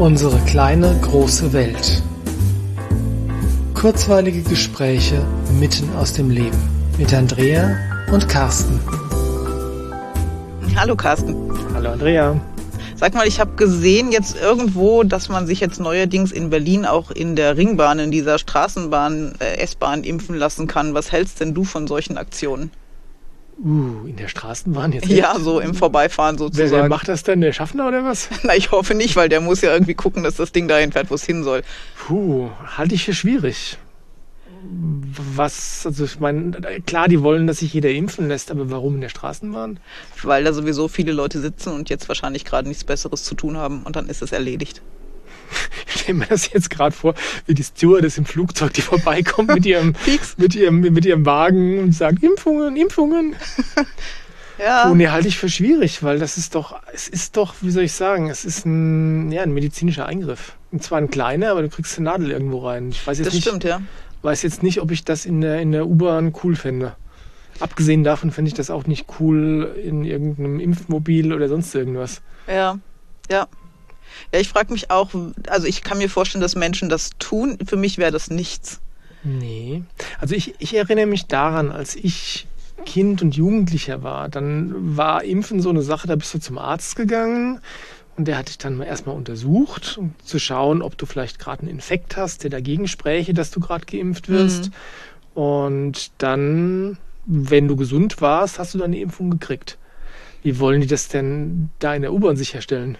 Unsere kleine große Welt. Kurzweilige Gespräche mitten aus dem Leben mit Andrea und Carsten. Hallo Carsten. Hallo Andrea. Sag mal, ich habe gesehen jetzt irgendwo, dass man sich jetzt neuerdings in Berlin auch in der Ringbahn, in dieser Straßenbahn, äh, S-Bahn impfen lassen kann. Was hältst denn du von solchen Aktionen? Uh, in der Straßenbahn jetzt? Ja, so im Vorbeifahren sozusagen. Wer, wer macht das denn? Der Schaffner oder was? Na, ich hoffe nicht, weil der muss ja irgendwie gucken, dass das Ding dahin fährt, wo es hin soll. Puh, halte ich für schwierig. Was, also ich meine, klar, die wollen, dass sich jeder impfen lässt, aber warum in der Straßenbahn? Weil da sowieso viele Leute sitzen und jetzt wahrscheinlich gerade nichts Besseres zu tun haben und dann ist es erledigt. Ich stelle mir das jetzt gerade vor, wie die Stewardess im Flugzeug, die vorbeikommt mit ihrem, mit ihrem, mit ihrem Wagen und sagt, Impfungen, Impfungen. Ja. Oh, nee, halte ich für schwierig, weil das ist doch, es ist doch, wie soll ich sagen, es ist ein, ja, ein medizinischer Eingriff. Und zwar ein kleiner, aber du kriegst eine Nadel irgendwo rein. Ich weiß jetzt Das nicht, stimmt, ja. weiß jetzt nicht, ob ich das in der, in der U-Bahn cool fände. Abgesehen davon fände ich das auch nicht cool in irgendeinem Impfmobil oder sonst irgendwas. Ja, ja. Ja, ich frage mich auch, also ich kann mir vorstellen, dass Menschen das tun. Für mich wäre das nichts. Nee. Also ich, ich erinnere mich daran, als ich Kind und Jugendlicher war, dann war Impfen so eine Sache, da bist du zum Arzt gegangen und der hat dich dann erstmal untersucht, um zu schauen, ob du vielleicht gerade einen Infekt hast, der dagegen spräche, dass du gerade geimpft wirst. Und dann, wenn du gesund warst, hast du dann die Impfung gekriegt. Wie wollen die das denn da in der U-Bahn sicherstellen?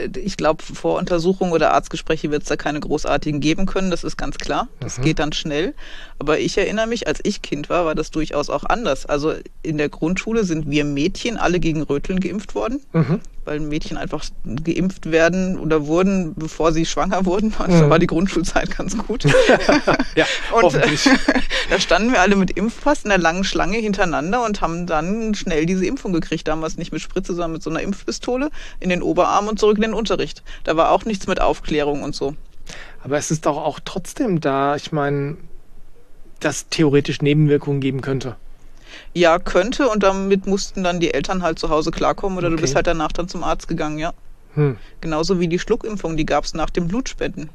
Äh, Ich glaube, vor Untersuchungen oder Arztgespräche wird es da keine großartigen geben können, das ist ganz klar. Das Mhm. geht dann schnell. Aber ich erinnere mich, als ich Kind war, war das durchaus auch anders. Also in der Grundschule sind wir Mädchen alle gegen Röteln geimpft worden, Mhm. Weil Mädchen einfach geimpft werden oder wurden, bevor sie schwanger wurden. Und da Mhm. war die Grundschulzeit ganz gut. Ja, Und hoffentlich. äh, da standen wir alle mit Impfpass in der langen Schlange hintereinander und haben dann schnell diese Impfung gekriegt. Damals nicht mit Spritze, sondern mit so einer Impfpistole in den Oberarm und zurück in den Unterricht. Da war auch nichts mit Aufklärung und so. Aber es ist doch auch trotzdem da, ich meine, dass theoretisch Nebenwirkungen geben könnte. Ja, könnte und damit mussten dann die Eltern halt zu Hause klarkommen oder Okay. du bist halt danach dann zum Arzt gegangen, ja. Hm. Genauso wie die Schluckimpfung, die gab es nach dem Blutspenden.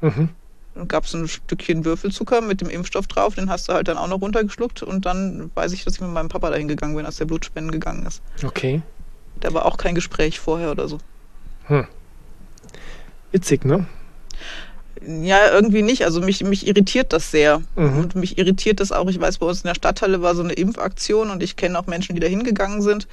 Mhm. Dann gab es ein Stückchen Würfelzucker mit dem Impfstoff drauf, den hast du halt dann auch noch runtergeschluckt und dann weiß ich, dass ich mit meinem Papa dahin gegangen bin, als der Blutspenden gegangen ist. Okay. Da war auch kein Gespräch vorher oder so. Hm. Witzig, ne? Ja, irgendwie nicht. Also mich, mich irritiert das sehr. Mhm. Und mich irritiert das auch. Ich weiß, bei uns in der Stadthalle war so eine Impfaktion und ich kenne auch Menschen, die da hingegangen sind.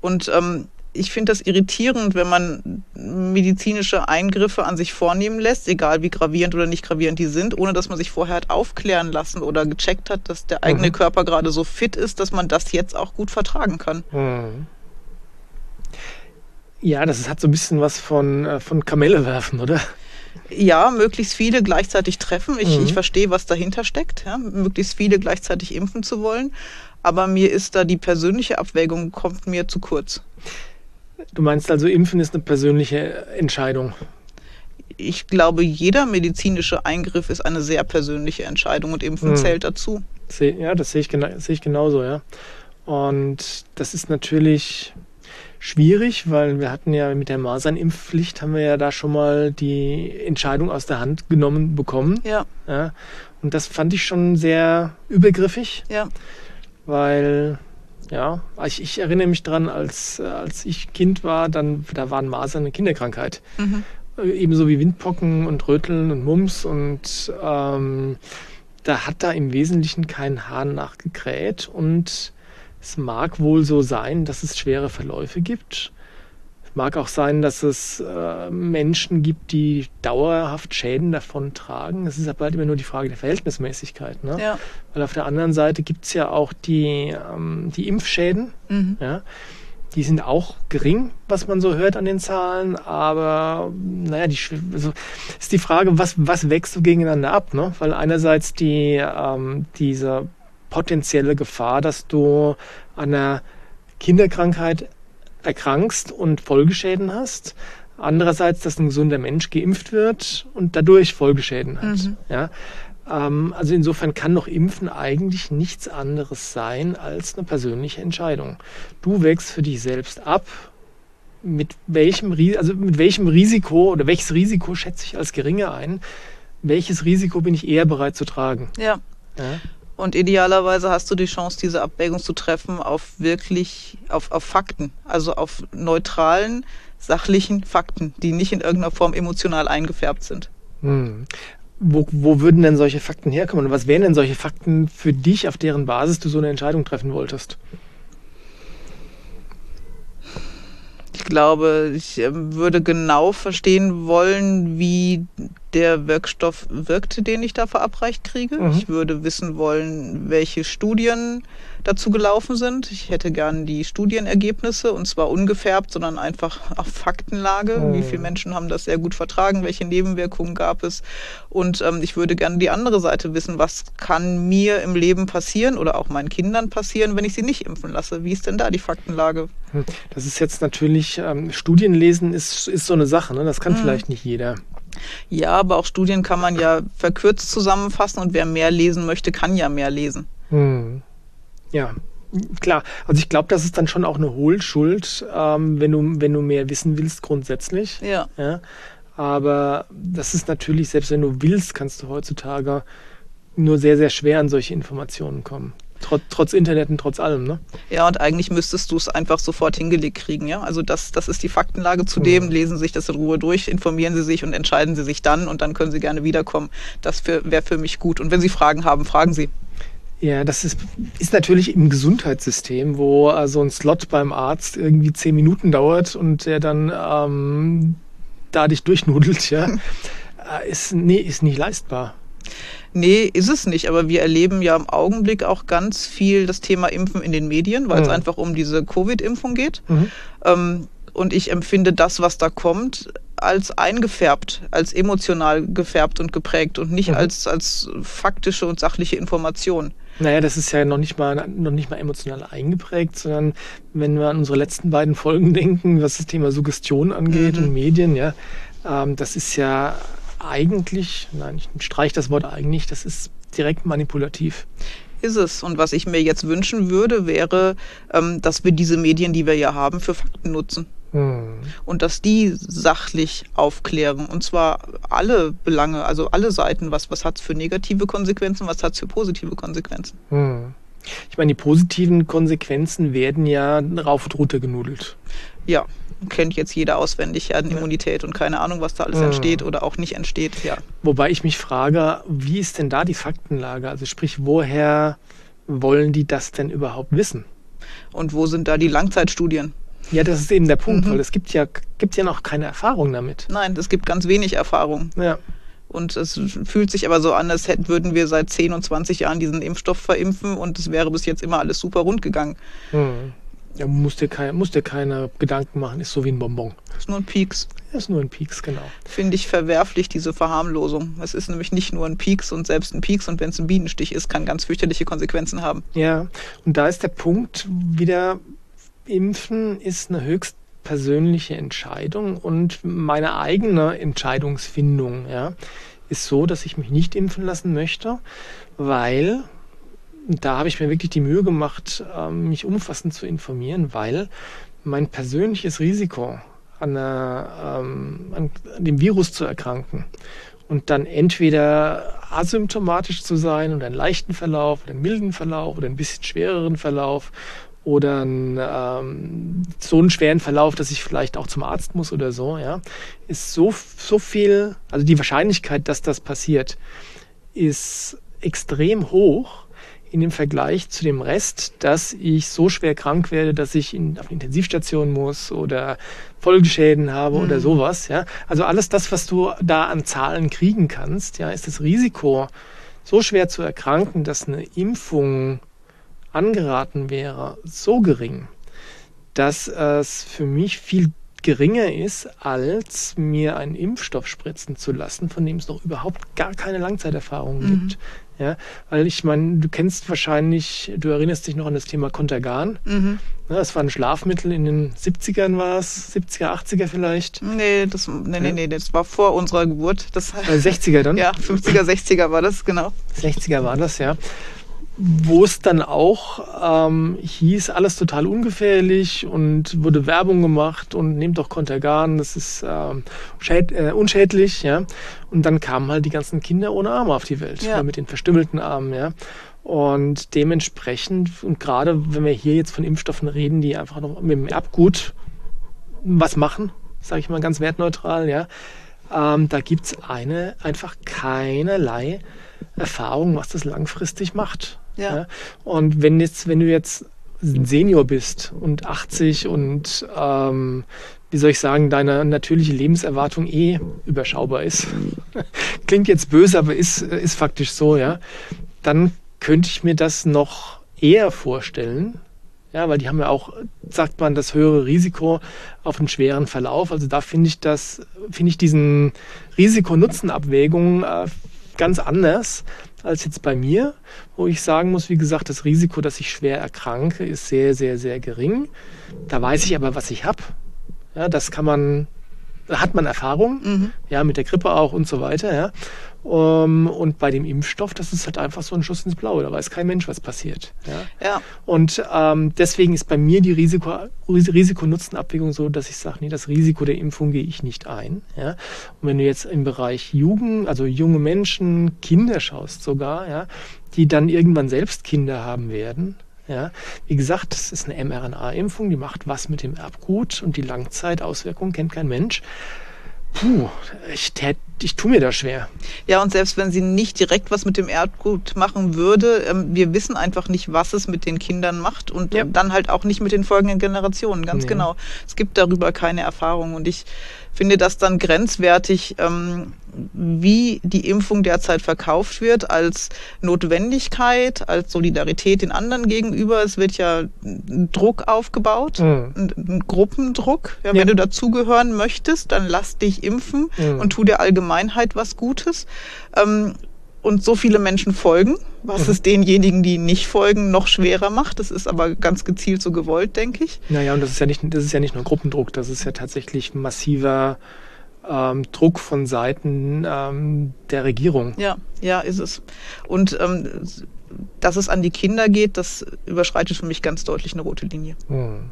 Und ähm, ich finde das irritierend, wenn man medizinische Eingriffe an sich vornehmen lässt, egal wie gravierend oder nicht gravierend die sind, ohne dass man sich vorher hat aufklären lassen oder gecheckt hat, dass der eigene Mhm. Körper gerade so fit ist, dass man das jetzt auch gut vertragen kann. Mhm. Ja, das hat so ein bisschen was von, äh, von Kamelle werfen, oder? Ja, möglichst viele gleichzeitig treffen. Ich, Mhm. ich verstehe, was dahinter steckt, ja? möglichst viele gleichzeitig impfen zu wollen. Aber mir ist da die persönliche Abwägung kommt mir zu kurz. Du meinst also, Impfen ist eine persönliche Entscheidung. Ich glaube, jeder medizinische Eingriff ist eine sehr persönliche Entscheidung und Impfen Mhm. zählt dazu. Ja, das sehe ich, gena sehe ich genauso, ja. Und das ist natürlich schwierig, weil wir hatten ja mit der Masernimpfpflicht haben wir ja da schon mal die Entscheidung aus der Hand genommen bekommen. Ja, Ja. Und das fand ich schon sehr übergriffig. ja. weil ja, ich, ich erinnere mich dran, als, als ich Kind war, dann da waren Masern eine Kinderkrankheit. Mhm. Äh, Ebenso wie Windpocken und Röteln und Mumps und ähm, da hat da im Wesentlichen kein Hahn nachgekräht und es mag wohl so sein, dass es schwere Verläufe gibt. Es mag auch sein, dass es äh, Menschen gibt, die dauerhaft Schäden davon tragen. Es ist aber halt immer nur die Frage der Verhältnismäßigkeit. Ne? Ja. Weil auf der anderen Seite gibt es ja auch die, ähm, die Impfschäden. Mhm. Ja? Die sind auch gering, was man so hört an den Zahlen, aber naja, die, also, ist die Frage, was, was wächst so gegeneinander ab? Ne? Weil einerseits die, ähm, diese potenzielle Gefahr, dass du an einer Kinderkrankheit erkrankst und Folgeschäden hast. Andererseits, dass ein gesunder Mensch geimpft wird und dadurch Folgeschäden hat. Mhm. Ja? Ähm, also insofern kann doch Impfen eigentlich nichts anderes sein als eine persönliche Entscheidung. Du wächst für dich selbst ab, mit welchem, also mit welchem Risiko oder welches Risiko schätze ich als geringer ein? Welches Risiko bin ich eher bereit zu tragen? Ja. ja. Und idealerweise hast du die Chance, diese Abwägung zu treffen auf wirklich, auf, auf Fakten, also auf neutralen, sachlichen Fakten, die nicht in irgendeiner Form emotional eingefärbt sind. Hm. Wo, wo würden denn solche Fakten herkommen? Und was wären denn solche Fakten für dich, auf deren Basis du so eine Entscheidung treffen wolltest? Ich glaube, ich ähm, würde genau verstehen wollen, wie der Wirkstoff wirkte, den ich da verabreicht kriege. Mhm. Ich würde wissen wollen, welche Studien dazu gelaufen sind. Ich hätte gern die Studienergebnisse und zwar ungefärbt, sondern einfach auf Faktenlage. Mhm. Wie viele Menschen haben das sehr gut vertragen? Welche Nebenwirkungen gab es? Und ähm, ich würde gerne die andere Seite wissen. Was kann mir im Leben passieren oder auch meinen Kindern passieren, wenn ich sie nicht impfen lasse? Wie ist denn da die Faktenlage? Hm. Das ist jetzt natürlich, ähm, Studien lesen ist, ist so eine Sache. Ne? Das kann mhm. vielleicht nicht jeder. Ja, aber auch Studien kann man ja verkürzt zusammenfassen und wer mehr lesen möchte, kann ja mehr lesen. Hm. Ja, klar. Also ich glaube, das ist dann schon auch eine Hohlschuld, ähm, wenn, du, wenn du mehr wissen willst, grundsätzlich. Ja. ja. Aber das ist natürlich, selbst wenn du willst, kannst du heutzutage nur sehr, sehr schwer an solche Informationen kommen. Trotz, trotz Internet und trotz allem, ne? Ja, und eigentlich müsstest du es einfach sofort hingelegt kriegen, ja. Also das, das ist die Faktenlage zudem. Mhm. Lesen Sie sich das in Ruhe durch, informieren Sie sich und entscheiden Sie sich dann und dann können Sie gerne wiederkommen. Das wäre für mich gut. Und wenn Sie Fragen haben, fragen Sie. Ja, das ist, ist natürlich im Gesundheitssystem, wo also ein Slot beim Arzt irgendwie zehn Minuten dauert und der dann ähm, da dich durchnudelt, ja, äh, ist, nee, ist nicht leistbar. Nee, ist es nicht. Aber wir erleben ja im Augenblick auch ganz viel das Thema Impfen in den Medien, weil mhm. es einfach um diese Covid-Impfung geht. Mhm. Ähm, und ich empfinde das, was da kommt, als eingefärbt, als emotional gefärbt und geprägt und nicht mhm. als, als faktische und sachliche Information. Naja, das ist ja noch nicht mal noch nicht mal emotional eingeprägt, sondern wenn wir an unsere letzten beiden Folgen denken, was das Thema Suggestion angeht mhm. und Medien, ja, ähm, das ist ja eigentlich, nein, ich streiche das Wort eigentlich, das ist direkt manipulativ ist es. Und was ich mir jetzt wünschen würde, wäre, ähm, dass wir diese Medien, die wir ja haben, für Fakten nutzen. Hm. Und dass die sachlich aufklären. Und zwar alle Belange, also alle Seiten. Was, was hat es für negative Konsequenzen, was hat es für positive Konsequenzen? Hm. Ich meine, die positiven Konsequenzen werden ja rauf und runter genudelt. Ja, kennt jetzt jeder auswendig, Herdenimmunität und keine Ahnung, was da alles hm. entsteht oder auch nicht entsteht, ja. Wobei ich mich frage, wie ist denn da die Faktenlage? Also sprich, woher wollen die das denn überhaupt wissen? Und wo sind da die Langzeitstudien? Ja, das ist eben der Punkt, mhm. weil es gibt ja, gibt ja noch keine Erfahrung damit. Nein, es gibt ganz wenig Erfahrung. Ja. Und es fühlt sich aber so an, als hätten, würden wir seit 10 und 20 Jahren diesen Impfstoff verimpfen und es wäre bis jetzt immer alles super rund gegangen. Mhm. Ja, musst dir, kein, musst dir keine Gedanken machen, ist so wie ein Bonbon. Ist nur ein Pieks. Ist nur ein Pieks, genau. Finde ich verwerflich, diese Verharmlosung. Es ist nämlich nicht nur ein Pieks und selbst ein Pieks und wenn es ein Bienenstich ist, kann ganz fürchterliche Konsequenzen haben. Ja, und da ist der Punkt wieder, Impfen ist eine höchst persönliche Entscheidung und meine eigene Entscheidungsfindung ja, ist so, dass ich mich nicht impfen lassen möchte, weil da habe ich mir wirklich die Mühe gemacht, ähm, mich umfassend zu informieren, weil mein persönliches Risiko an, einer, ähm, an dem Virus zu erkranken und dann entweder asymptomatisch zu sein und einen leichten Verlauf oder einen milden Verlauf oder ein bisschen schwereren Verlauf oder einen, ähm, so einen schweren Verlauf, dass ich vielleicht auch zum Arzt muss oder so, ja, ist so, so viel, also die Wahrscheinlichkeit, dass das passiert, ist extrem hoch in dem Vergleich zu dem Rest, dass ich so schwer krank werde, dass ich in, auf die Intensivstation muss oder Folgeschäden habe mhm. oder sowas. Ja? Also alles das, was du da an Zahlen kriegen kannst, ja, ist das Risiko, so schwer zu erkranken, dass eine Impfung angeraten wäre, so gering, dass es für mich viel geringer ist, als mir einen Impfstoff spritzen zu lassen, von dem es noch überhaupt gar keine Langzeiterfahrung mhm. gibt. Ja, weil ich meine, du kennst wahrscheinlich, du erinnerst dich noch an das Thema Contergan. Mhm. Ja, das war ein Schlafmittel in den 70ern war es, 70er, 80er vielleicht. Nee, das, nee, nee, nee, das war vor unserer Geburt. Das, äh, 60er dann? Ja, 50er, 60er war das, genau. 60er war das, ja. Wo es dann auch ähm, hieß, alles total ungefährlich und wurde Werbung gemacht und nehmt doch Contergan, das ist ähm, äh, unschädlich, ja. Und dann kamen halt die ganzen Kinder ohne Arme auf die Welt, ja. mit den verstümmelten Armen, ja. Und dementsprechend, und gerade wenn wir hier jetzt von Impfstoffen reden, die einfach noch mit dem Erbgut was machen, sage ich mal ganz wertneutral, ja, ähm, da gibt's eine einfach keinerlei Erfahrung, was das langfristig macht. Ja. ja. Und wenn jetzt, wenn du jetzt ein Senior bist und 80 und ähm, wie soll ich sagen, deine natürliche Lebenserwartung eh überschaubar ist. Klingt jetzt böse, aber ist, ist faktisch so, ja. Dann könnte ich mir das noch eher vorstellen. Ja, weil die haben ja auch, sagt man, das höhere Risiko auf einen schweren Verlauf. Also da finde ich das, finde ich diesen Risiko-Nutzen-Abwägung äh, ganz anders als jetzt bei mir, wo ich sagen muss, wie gesagt, das Risiko, dass ich schwer erkranke, ist sehr, sehr, sehr gering. Da weiß ich aber, was ich habe. Ja, das kann man, da hat man Erfahrung, mhm. ja, mit der Grippe auch und so weiter, ja. Um, ähm, und bei dem Impfstoff, das ist halt einfach so ein Schuss ins Blaue. Da weiß kein Mensch, was passiert. Ja. ja. Und ähm, deswegen ist bei mir die Risiko, Risiko-Nutzen-Abwägung so, dass ich sage, nee, das Risiko der Impfung gehe ich nicht ein. Ja. Und wenn du jetzt im Bereich Jugend, also junge Menschen, Kinder schaust sogar, ja, die dann irgendwann selbst Kinder haben werden, ja, wie gesagt, das ist eine mRNA-Impfung, die macht was mit dem Erbgut und die Langzeitauswirkungen kennt kein Mensch. Puh, ich, tät, ich tue mir da schwer. Ja, und selbst wenn sie nicht direkt was mit dem Erdgut machen würde, ähm, wir wissen einfach nicht, was es mit den Kindern macht und ja. dann halt auch nicht mit den folgenden Generationen, ganz nee. genau. Es gibt darüber keine Erfahrung und ich finde das dann grenzwertig, ähm, wie die Impfung derzeit verkauft wird als Notwendigkeit, als Solidarität den anderen gegenüber. Es wird ja Druck aufgebaut, mhm. ein, ein, Gruppendruck. Ja, ja. Wenn du dazugehören möchtest, dann lass dich impfen mhm. und tu der Allgemeinheit was Gutes. Ähm, und so viele Menschen folgen, was mhm. es denjenigen, die nicht folgen, noch schwerer macht. Das ist aber ganz gezielt so gewollt, denke ich. Naja, und das ist ja nicht, das ist ja nicht nur Gruppendruck, das ist ja tatsächlich massiver ähm, Druck von Seiten ähm, der Regierung. Ja, ja, ist es. Und ähm, dass es an die Kinder geht, das überschreitet für mich ganz deutlich eine rote Linie. Hm.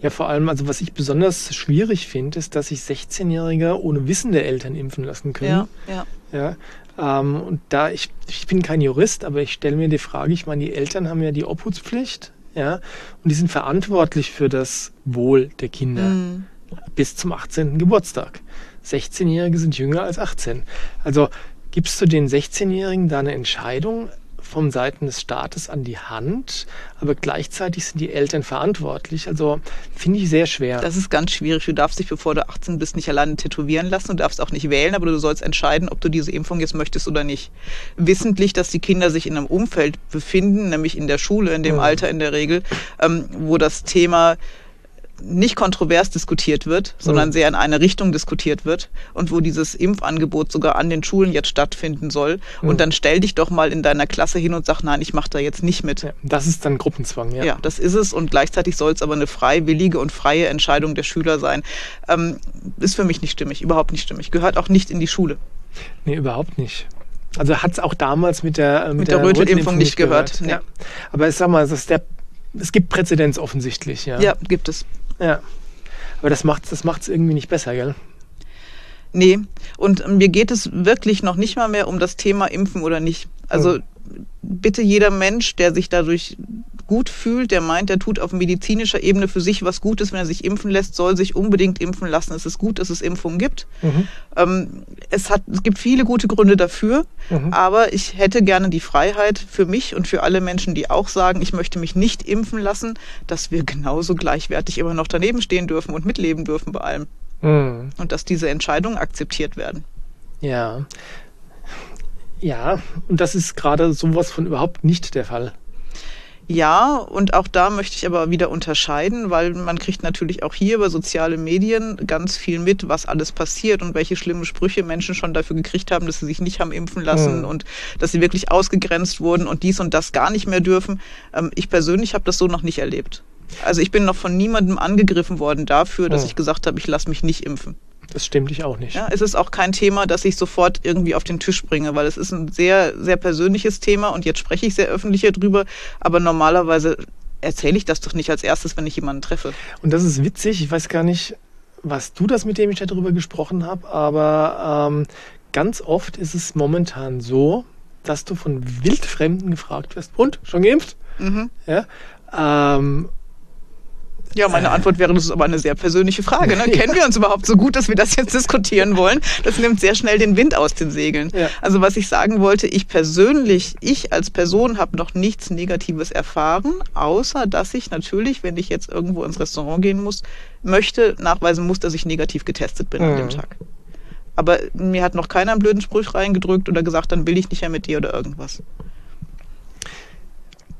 Ja, vor allem, also was ich besonders schwierig finde, ist, dass sich 16-Jährige ohne Wissen der Eltern impfen lassen können. Ja, ja. ja ähm, und da, ich, ich bin kein Jurist, aber ich stelle mir die Frage, ich meine, die Eltern haben ja die Obhutspflicht, ja, und die sind verantwortlich für das Wohl der Kinder mhm. bis zum 18. Geburtstag. 16-Jährige sind jünger als 18. Also gibst du den 16-Jährigen da eine Entscheidung? Vom Seiten des Staates an die Hand, aber gleichzeitig sind die Eltern verantwortlich. Also finde ich sehr schwer. Das ist ganz schwierig. Du darfst dich, bevor du 18 bist, nicht alleine tätowieren lassen. Du darfst auch nicht wählen, aber du sollst entscheiden, ob du diese Impfung jetzt möchtest oder nicht. Wissentlich, dass die Kinder sich in einem Umfeld befinden, nämlich in der Schule, in dem mhm. Alter in der Regel, ähm, wo das Thema nicht kontrovers diskutiert wird, sondern mhm. sehr in eine Richtung diskutiert wird und wo dieses Impfangebot sogar an den Schulen jetzt stattfinden soll. Mhm. Und dann stell dich doch mal in deiner Klasse hin und sag, nein, ich mache da jetzt nicht mit. Ja, das ist dann Gruppenzwang, ja. Ja, das ist es und gleichzeitig soll es aber eine freiwillige und freie Entscheidung der Schüler sein. Ähm, ist für mich nicht stimmig, überhaupt nicht stimmig. Gehört auch nicht in die Schule. Nee, überhaupt nicht. Also hat es auch damals mit der mit, mit der, der Rötelimpfung nicht gehört. gehört. Nee. Ja. Aber ich sag mal, das ist der, es gibt Präzedenz offensichtlich, ja. Ja, gibt es. Ja. Aber das macht es das macht's irgendwie nicht besser, gell? Nee. Und mir geht es wirklich noch nicht mal mehr um das Thema Impfen oder nicht. Also mhm. bitte jeder Mensch, der sich dadurch gut fühlt, der meint, er tut auf medizinischer Ebene für sich was Gutes, wenn er sich impfen lässt, soll sich unbedingt impfen lassen. Es ist gut, dass es Impfungen gibt. Mhm. Ähm, es, hat, es gibt viele gute Gründe dafür, mhm. aber ich hätte gerne die Freiheit für mich und für alle Menschen, die auch sagen, ich möchte mich nicht impfen lassen, dass wir genauso gleichwertig immer noch daneben stehen dürfen und mitleben dürfen bei allem. Mhm. Und dass diese Entscheidungen akzeptiert werden. Ja. Ja, und das ist gerade sowas von überhaupt nicht der Fall. Ja, und auch da möchte ich aber wieder unterscheiden, weil man kriegt natürlich auch hier über soziale Medien ganz viel mit, was alles passiert und welche schlimmen Sprüche Menschen schon dafür gekriegt haben, dass sie sich nicht haben impfen lassen mhm. und dass sie wirklich ausgegrenzt wurden und dies und das gar nicht mehr dürfen. Ähm, ich persönlich habe das so noch nicht erlebt. Also ich bin noch von niemandem angegriffen worden dafür, dass mhm. ich gesagt habe, ich lasse mich nicht impfen. Das stimmt ich auch nicht. Ja, es ist auch kein Thema, das ich sofort irgendwie auf den Tisch bringe, weil es ist ein sehr, sehr persönliches Thema und jetzt spreche ich sehr öffentlich darüber, aber normalerweise erzähle ich das doch nicht als erstes, wenn ich jemanden treffe. Und das ist witzig, ich weiß gar nicht, was du das, mit dem ich darüber gesprochen habe, aber ähm, ganz oft ist es momentan so, dass du von Wildfremden gefragt wirst, und, schon geimpft? Mhm. Ja, ähm, Ja, meine Antwort wäre, das ist aber eine sehr persönliche Frage. Ne? Kennen wir uns überhaupt so gut, dass wir das jetzt diskutieren wollen? Das nimmt sehr schnell den Wind aus den Segeln. Ja. Also was ich sagen wollte, ich persönlich, ich als Person habe noch nichts Negatives erfahren, außer dass ich natürlich, wenn ich jetzt irgendwo ins Restaurant gehen muss, möchte, nachweisen muss, dass ich negativ getestet bin an dem Mhm. Tag. Aber mir hat noch keiner einen blöden Spruch reingedrückt oder gesagt, dann will ich nicht mehr mit dir oder irgendwas.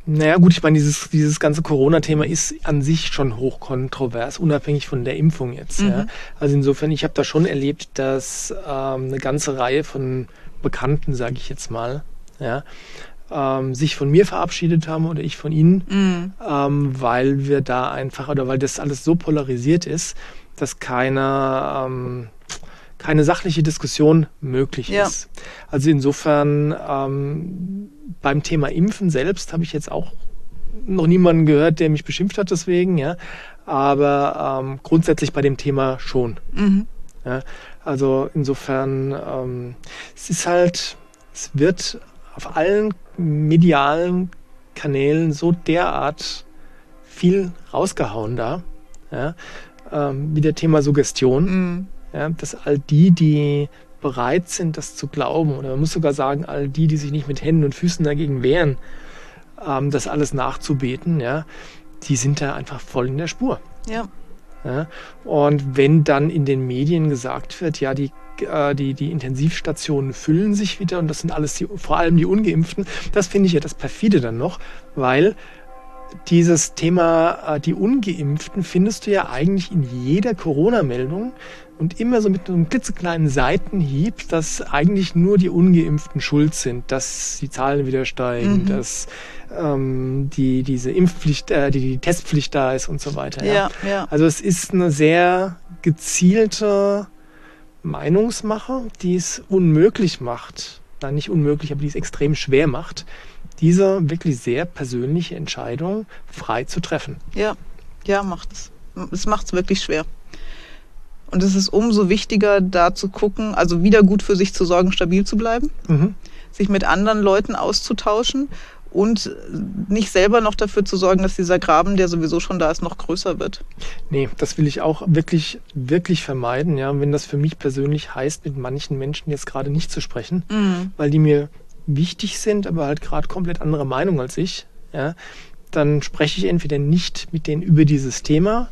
Naja, gut, ich meine, dieses, dieses ganze Corona-Thema ist an sich schon hochkontrovers, unabhängig von der Impfung jetzt. Mhm. Ja. Also insofern, ich habe da schon erlebt, dass ähm, eine ganze Reihe von Bekannten, sage ich jetzt mal, ja, ähm, sich von mir verabschiedet haben oder ich von ihnen, Mhm. ähm, weil wir da einfach oder weil das alles so polarisiert ist, dass keine, ähm, keine sachliche Diskussion möglich Ja. ist. Also insofern ähm, beim Thema Impfen selbst habe ich jetzt auch noch niemanden gehört, der mich beschimpft hat deswegen, ja. Aber ähm, grundsätzlich bei dem Thema schon. Mhm. Ja, also insofern, ähm, es ist halt, es wird auf allen medialen Kanälen so derart viel rausgehauen da, ja, ähm, wie der Thema Suggestion, Mhm. ja, dass all die, die bereit sind, das zu glauben, oder man muss sogar sagen, all die, die sich nicht mit Händen und Füßen dagegen wehren, ähm, das alles nachzubeten, ja, die sind da einfach voll in der Spur. Ja. Ja? Und wenn dann in den Medien gesagt wird, ja, die, äh, die, die Intensivstationen füllen sich wieder und das sind alles die, vor allem die Ungeimpften, das finde ich ja das perfide dann noch, weil dieses Thema, äh, die Ungeimpften, findest du ja eigentlich in jeder Corona-Meldung und immer so mit einem klitzekleinen Seitenhieb, dass eigentlich nur die Ungeimpften schuld sind, dass die Zahlen wieder steigen, Mhm. dass ähm, die, diese Impfpflicht, äh, die, die Testpflicht da ist und so weiter. Ja, ja. Also es ist eine sehr gezielte Meinungsmache, die es unmöglich macht, nein, nicht unmöglich, aber die es extrem schwer macht, diese wirklich sehr persönliche Entscheidung frei zu treffen. Ja, ja, macht es. Es macht es wirklich schwer. Und es ist umso wichtiger, da zu gucken, also wieder gut für sich zu sorgen, stabil zu bleiben, Mhm. sich mit anderen Leuten auszutauschen und nicht selber noch dafür zu sorgen, dass dieser Graben, der sowieso schon da ist, noch größer wird. Nee, das will ich auch wirklich, wirklich vermeiden, ja, wenn das für mich persönlich heißt, mit manchen Menschen jetzt gerade nicht zu sprechen, weil die mir wichtig sind, aber halt gerade komplett andere Meinung als ich, ja, dann spreche ich entweder nicht mit denen über dieses Thema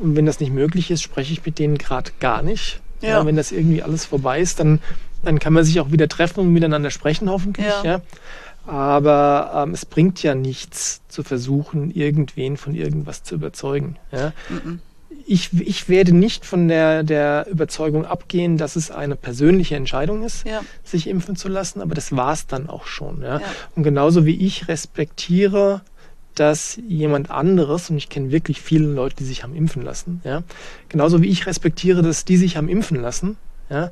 und wenn das nicht möglich ist, spreche ich mit denen gerade gar nicht. Ja. Ja. wenn das irgendwie alles vorbei ist, dann, dann kann man sich auch wieder treffen und miteinander sprechen, hoffentlich. Ja. Ja. Aber ähm, es bringt ja nichts zu versuchen, irgendwen von irgendwas zu überzeugen. Ja Mhm. Ich, ich werde nicht von der, der Überzeugung abgehen, dass es eine persönliche Entscheidung ist, Ja. sich impfen zu lassen, aber das war es dann auch schon. Ja? Ja. Und genauso wie ich respektiere, dass jemand anderes, und ich kenne wirklich viele Leute, die sich haben impfen lassen, ja, genauso wie ich respektiere, dass die sich haben impfen lassen, ja,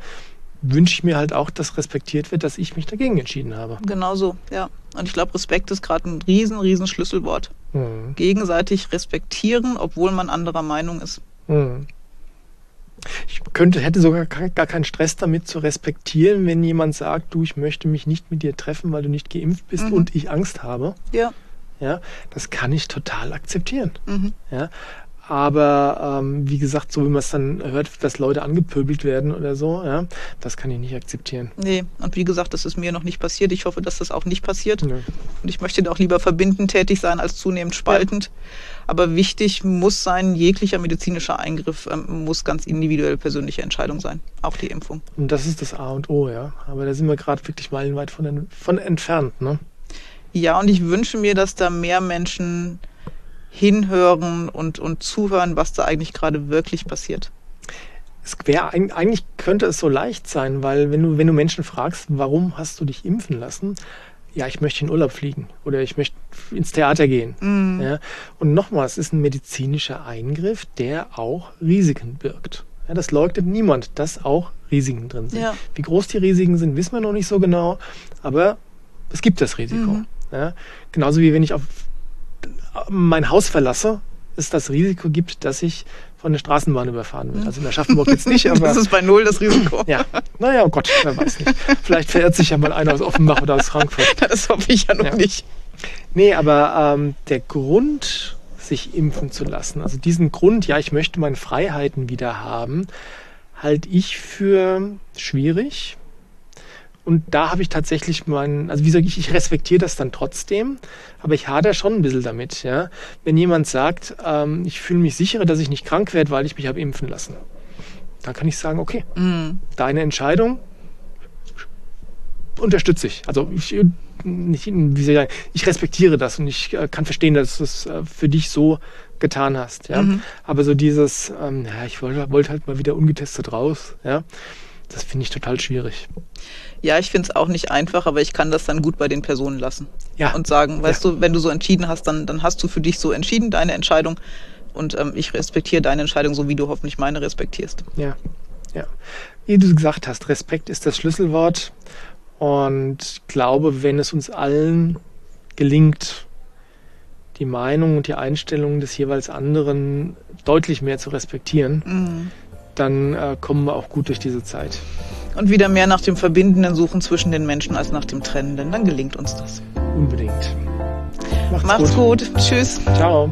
wünsche ich mir halt auch, dass respektiert wird, dass ich mich dagegen entschieden habe. Genau so, ja. Und ich glaube, Respekt ist gerade ein riesen, riesen Schlüsselwort. Mhm. Gegenseitig respektieren, obwohl man anderer Meinung ist. Mhm. Ich könnte, hätte sogar gar keinen Stress damit zu respektieren, wenn jemand sagt, du, ich möchte mich nicht mit dir treffen, weil du nicht geimpft bist Mhm. und ich Angst habe. Ja. Ja, das kann ich total akzeptieren. Mhm. Ja, aber ähm, wie gesagt, so wie man es dann hört, dass Leute angepöbelt werden oder so, ja, das kann ich nicht akzeptieren. Nee, und wie gesagt, das ist mir noch nicht passiert. Ich hoffe, dass das auch nicht passiert. Nö. Und ich möchte da auch lieber verbindend tätig sein als zunehmend spaltend. Aber wichtig muss sein, jeglicher medizinischer Eingriff ähm, muss ganz individuell persönliche Entscheidung sein. Auch die Impfung. Und das ist das A und O, ja. Aber da sind wir gerade wirklich meilenweit von, von entfernt, ne? Ja, und ich wünsche mir, dass da mehr Menschen hinhören und, und zuhören, was da eigentlich gerade wirklich passiert. Es wäre eig- eigentlich könnte es so leicht sein, weil wenn du, wenn du Menschen fragst, warum hast du dich impfen lassen? Ja, ich möchte in Urlaub fliegen oder ich möchte ins Theater gehen. Mhm. Ja. Und nochmal, es ist ein medizinischer Eingriff, der auch Risiken birgt. Ja, das leugnet niemand, dass auch Risiken drin sind. Ja. Wie groß die Risiken sind, wissen wir noch nicht so genau, aber es gibt das Risiko. Mhm. Ja, genauso wie wenn ich auf mein Haus verlasse, es das Risiko gibt, dass ich von der Straßenbahn überfahren wird. Also in Aschaffenburg jetzt nicht, aber Das ist bei Null das Risiko. ja, naja, oh Gott, wer weiß nicht. Vielleicht verirrt sich ja mal einer aus Offenbach oder aus Frankfurt. Das hoffe ich ja noch Ja. nicht. Nee, aber ähm, der Grund, sich impfen zu lassen, also diesen Grund, ja, ich möchte meine Freiheiten wieder haben, halte ich für schwierig. Und da habe ich tatsächlich meinen, also wie sage ich, ich respektiere das dann trotzdem, aber ich hader schon ein bisschen damit. Ja? Wenn jemand sagt, ähm, ich fühle mich sicherer, dass ich nicht krank werde, weil ich mich habe impfen lassen, dann kann ich sagen, okay, Mhm. deine Entscheidung unterstütze ich. Also ich, nicht, wie soll ich, sagen, ich respektiere das und ich äh, kann verstehen, dass du es äh, für dich so getan hast. Ja? Mhm. Aber so dieses, ähm, ja, ich wollte wollte halt mal wieder ungetestet raus, ja, das finde ich total schwierig. Ja, ich finde es auch nicht einfach, aber ich kann das dann gut bei den Personen lassen. Ja. Und sagen, weißt du, wenn du so entschieden hast, dann, dann hast du für dich so entschieden, deine Entscheidung. Und ähm, ich respektiere deine Entscheidung, so wie du hoffentlich meine respektierst. Ja, ja. Wie du gesagt hast, Respekt ist das Schlüsselwort. Und ich glaube, wenn es uns allen gelingt, die Meinung und die Einstellung des jeweils anderen deutlich mehr zu respektieren, Mhm. dann äh, kommen wir auch gut durch diese Zeit und wieder mehr nach dem Verbindenden suchen zwischen den Menschen als nach dem Trennenden. Dann gelingt uns das. Unbedingt. Macht's, Macht's gut. gut. Tschüss. Ciao.